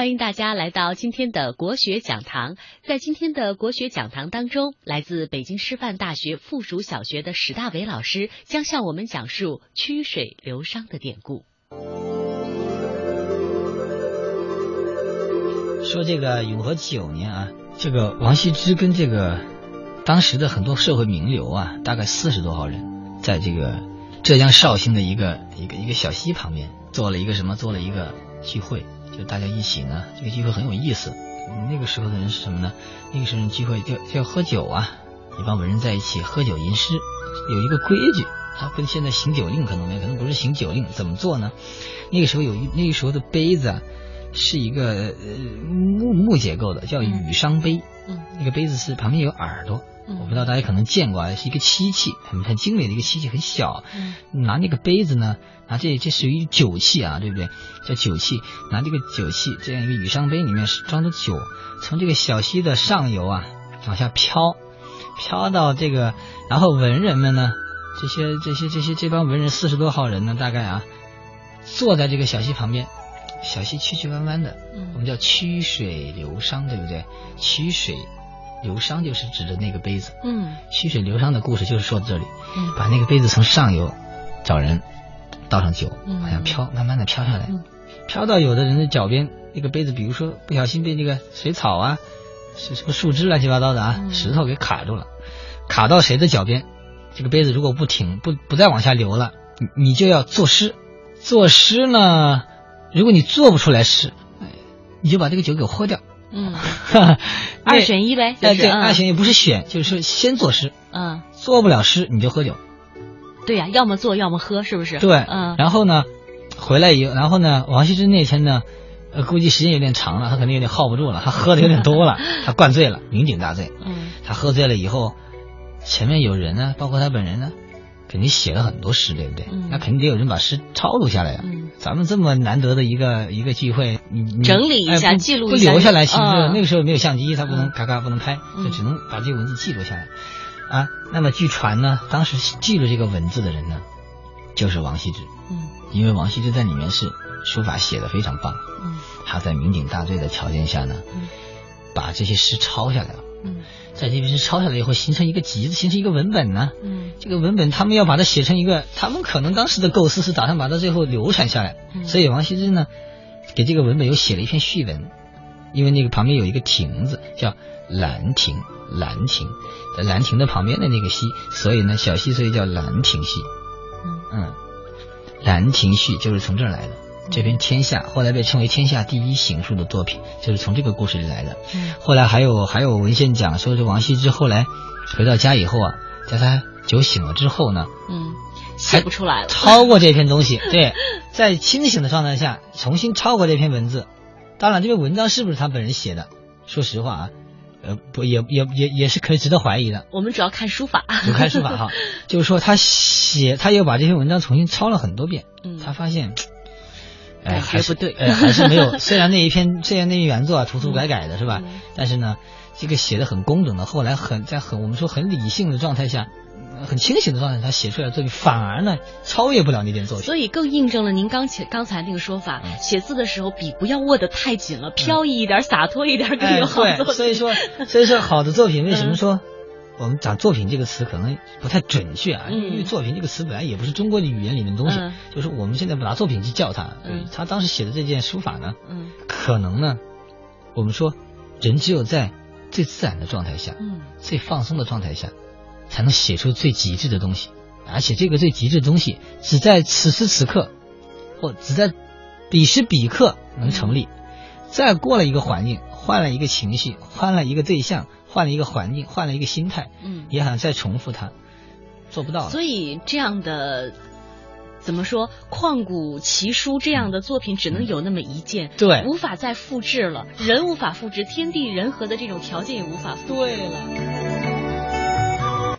欢迎大家来到今天的国学讲堂。在今天的国学讲堂当中，来自北京师范大学附属小学的史大伟老师将向我们讲述“曲水流觞”的典故。说这个永和九年啊，这个王羲之跟这个当时的很多社会名流啊，大概四十多号人，在这个浙江绍兴的一个一个一个小溪旁边做了一个什么？做了一个聚会。就大家一起呢，这个聚会很有意思。那个时候的人是什么呢？那个时候人聚会就就要喝酒啊，一帮文人在一起喝酒吟诗，有一个规矩，它跟现在行酒令可能没有，可能不是行酒令，怎么做呢？那个时候有那个时候的杯子啊，是一个呃木木结构的，叫羽觞杯。嗯，那个杯子是旁边有耳朵。我不知道大家可能见过啊，是一个漆器，很很精美的一个漆器，很小。嗯，拿那个杯子呢，拿这这属于酒器啊，对不对？叫酒器，拿这个酒器这样一个羽觞杯，里面装着酒，从这个小溪的上游啊往下飘，飘到这个，然后文人们呢，这些这些这些这帮文人四十多号人呢，大概啊，坐在这个小溪旁边，小溪曲曲弯弯的，我们叫曲水流觞，对不对？曲水。流觞就是指的那个杯子，嗯，曲水流觞的故事就是说到这里，嗯，把那个杯子从上游找人倒上酒，好像飘，慢慢的飘下来，飘到有的人的脚边，那个杯子，比如说不小心被那个水草啊，是什么树枝乱七八糟的啊，石头给卡住了，卡到谁的脚边，这个杯子如果不停不不再往下流了，你你就要作诗，作诗呢，如果你做不出来诗，你就把这个酒给喝掉。嗯，二选一呗。哎，对，二选一不是选，就是先作诗。嗯，做不了诗你就喝酒。对呀，要么做，要么喝，是不是？对，嗯。然后呢，回来以后，然后呢，王羲之那天呢，呃，估计时间有点长了，他可能有点耗不住了，他喝的有点多了，他灌醉了，酩酊大醉。嗯。他喝醉了以后，前面有人呢，包括他本人呢。肯定写了很多诗，对不对？那肯定得有人把诗抄录下来呀。咱们这么难得的一个一个聚会，你整理一下，记录一下，不留下来，其实那个时候没有相机，他不能咔咔不能拍，就只能把这个文字记录下来。啊，那么据传呢，当时记录这个文字的人呢，就是王羲之。嗯，因为王羲之在里面是书法写的非常棒。嗯，他在酩酊大醉的条件下呢，把这些诗抄下来了。嗯。在这些诗抄下来以后形成一个集子，形成一个文本呢。嗯，这个文本他们要把它写成一个，他们可能当时的构思是打算把它最后流传下来。嗯，所以王羲之呢，给这个文本又写了一篇序文，因为那个旁边有一个亭子叫兰亭，兰亭在兰亭的旁边的那个溪，所以呢小溪所以叫兰亭溪。嗯嗯，兰亭序就是从这儿来的。这篇《天下》后来被称为天下第一行书的作品，就是从这个故事里来的。嗯，后来还有还有文献讲说，是王羲之后来回到家以后啊，在他酒醒了之后呢，嗯，写不出来了，超过这篇东西。对，在清醒的状态下重新抄过这篇文字。当然，这篇文章是不是他本人写的？说实话啊，呃，不，也也也也是可以值得怀疑的。我们主要看书法，就看书法哈，就是说他写，他又把这篇文章重新抄了很多遍。嗯，他发现。哎，还是不对，哎，还是没有。虽然那一篇，虽然那篇原作啊，涂涂改改的是吧？但是呢，这个写的很工整的，后来很在很我们说很理性的状态下，很清醒的状态，他写出来的作品反而呢超越不了那件作品。所以更印证了您刚才刚才那个说法，写字的时候笔不要握得太紧了，飘逸一点，洒脱一点更有好作品。所以说，所以说好的作品为什么说？我们讲作品这个词可能不太准确啊，因为作品这个词本来也不是中国的语言里面的东西，就是我们现在不拿作品去叫它。他当时写的这件书法呢，可能呢，我们说人只有在最自然的状态下，嗯最放松的状态下，才能写出最极致的东西，而且这个最极致的东西只在此时此刻，或只在彼时彼刻能成立。再过了一个环境，换了一个情绪，换了一个对象。换了一个环境，换了一个心态，嗯，也想再重复它，做不到。所以这样的怎么说，旷古奇书这样的作品只能有那么一件，对，无法再复制了。人无法复制，天地人和的这种条件也无法复制。对了。